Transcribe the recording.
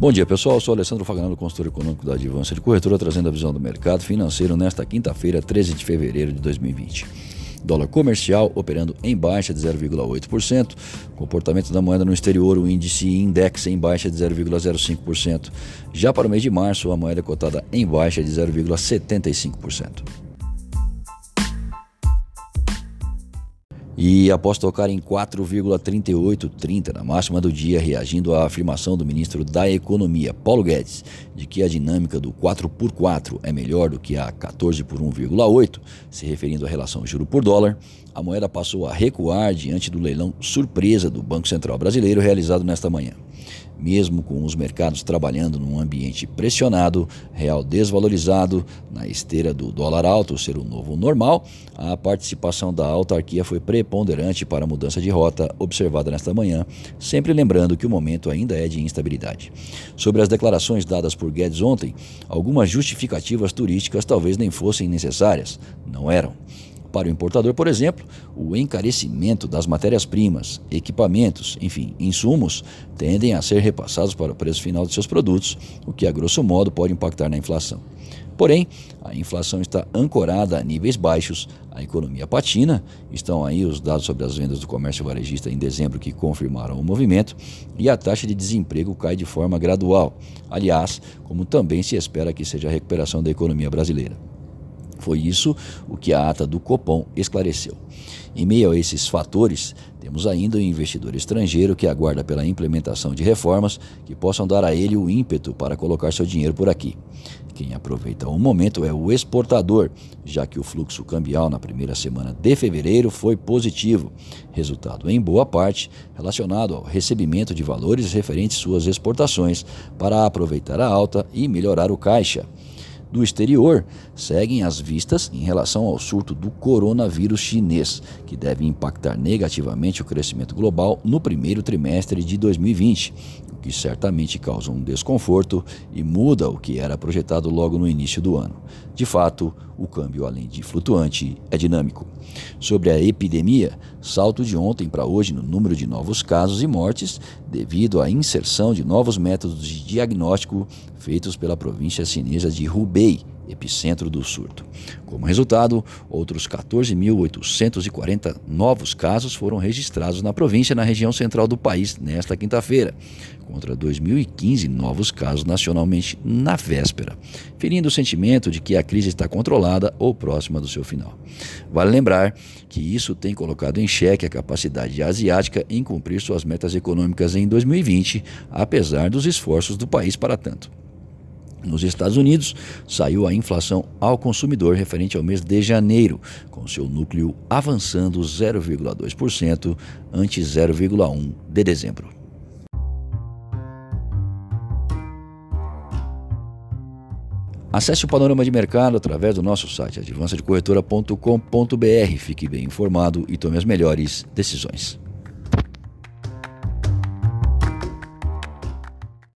Bom dia, pessoal. Eu sou Alessandro Faganano, consultor econômico da Advança de Corretora, trazendo a visão do mercado financeiro nesta quinta-feira, 13 de fevereiro de 2020. Dólar comercial operando em baixa de 0,8%. Comportamento da moeda no exterior, o índice index em baixa de 0,05%. Já para o mês de março, a moeda cotada em baixa de 0,75%. E após tocar em 4,3830 na máxima do dia, reagindo à afirmação do ministro da Economia, Paulo Guedes, de que a dinâmica do 4 por 4 é melhor do que a 14 por 1,8, se referindo à relação juro por dólar, a moeda passou a recuar diante do leilão surpresa do Banco Central Brasileiro realizado nesta manhã. Mesmo com os mercados trabalhando num ambiente pressionado, real desvalorizado, na esteira do dólar alto ser o novo normal, a participação da autarquia foi preponderante para a mudança de rota observada nesta manhã, sempre lembrando que o momento ainda é de instabilidade. Sobre as declarações dadas por Guedes ontem, algumas justificativas turísticas talvez nem fossem necessárias, não eram. Para o importador, por exemplo, o encarecimento das matérias-primas, equipamentos, enfim, insumos, tendem a ser repassados para o preço final de seus produtos, o que, a grosso modo, pode impactar na inflação. Porém, a inflação está ancorada a níveis baixos, a economia patina, estão aí os dados sobre as vendas do comércio varejista em dezembro que confirmaram o movimento, e a taxa de desemprego cai de forma gradual. Aliás, como também se espera que seja a recuperação da economia brasileira. Foi isso o que a ata do Copom esclareceu. Em meio a esses fatores, temos ainda o investidor estrangeiro que aguarda pela implementação de reformas que possam dar a ele o ímpeto para colocar seu dinheiro por aqui. Quem aproveita o momento é o exportador, já que o fluxo cambial na primeira semana de fevereiro foi positivo, resultado em boa parte relacionado ao recebimento de valores referentes suas exportações para aproveitar a alta e melhorar o caixa do exterior seguem as vistas em relação ao surto do coronavírus chinês, que deve impactar negativamente o crescimento global no primeiro trimestre de 2020, o que certamente causa um desconforto e muda o que era projetado logo no início do ano. De fato, o câmbio, além de flutuante, é dinâmico. Sobre a epidemia, salto de ontem para hoje no número de novos casos e mortes devido à inserção de novos métodos de diagnóstico feitos pela província chinesa de Hubei, epicentro do surto. Como resultado, outros 14.840 novos casos foram registrados na província na região central do país nesta quinta-feira, contra 2.015 novos casos nacionalmente na véspera, ferindo o sentimento de que a crise está controlada ou próxima do seu final. Vale lembrar que isso tem colocado em xeque a capacidade asiática em cumprir suas metas econômicas em 2020, apesar dos esforços do país para tanto. Nos Estados Unidos, saiu a inflação ao consumidor referente ao mês de janeiro, com seu núcleo avançando 0,2% ante 0,1% de dezembro. Acesse o panorama de mercado através do nosso site advançadecorretora.com.br. Fique bem informado e tome as melhores decisões.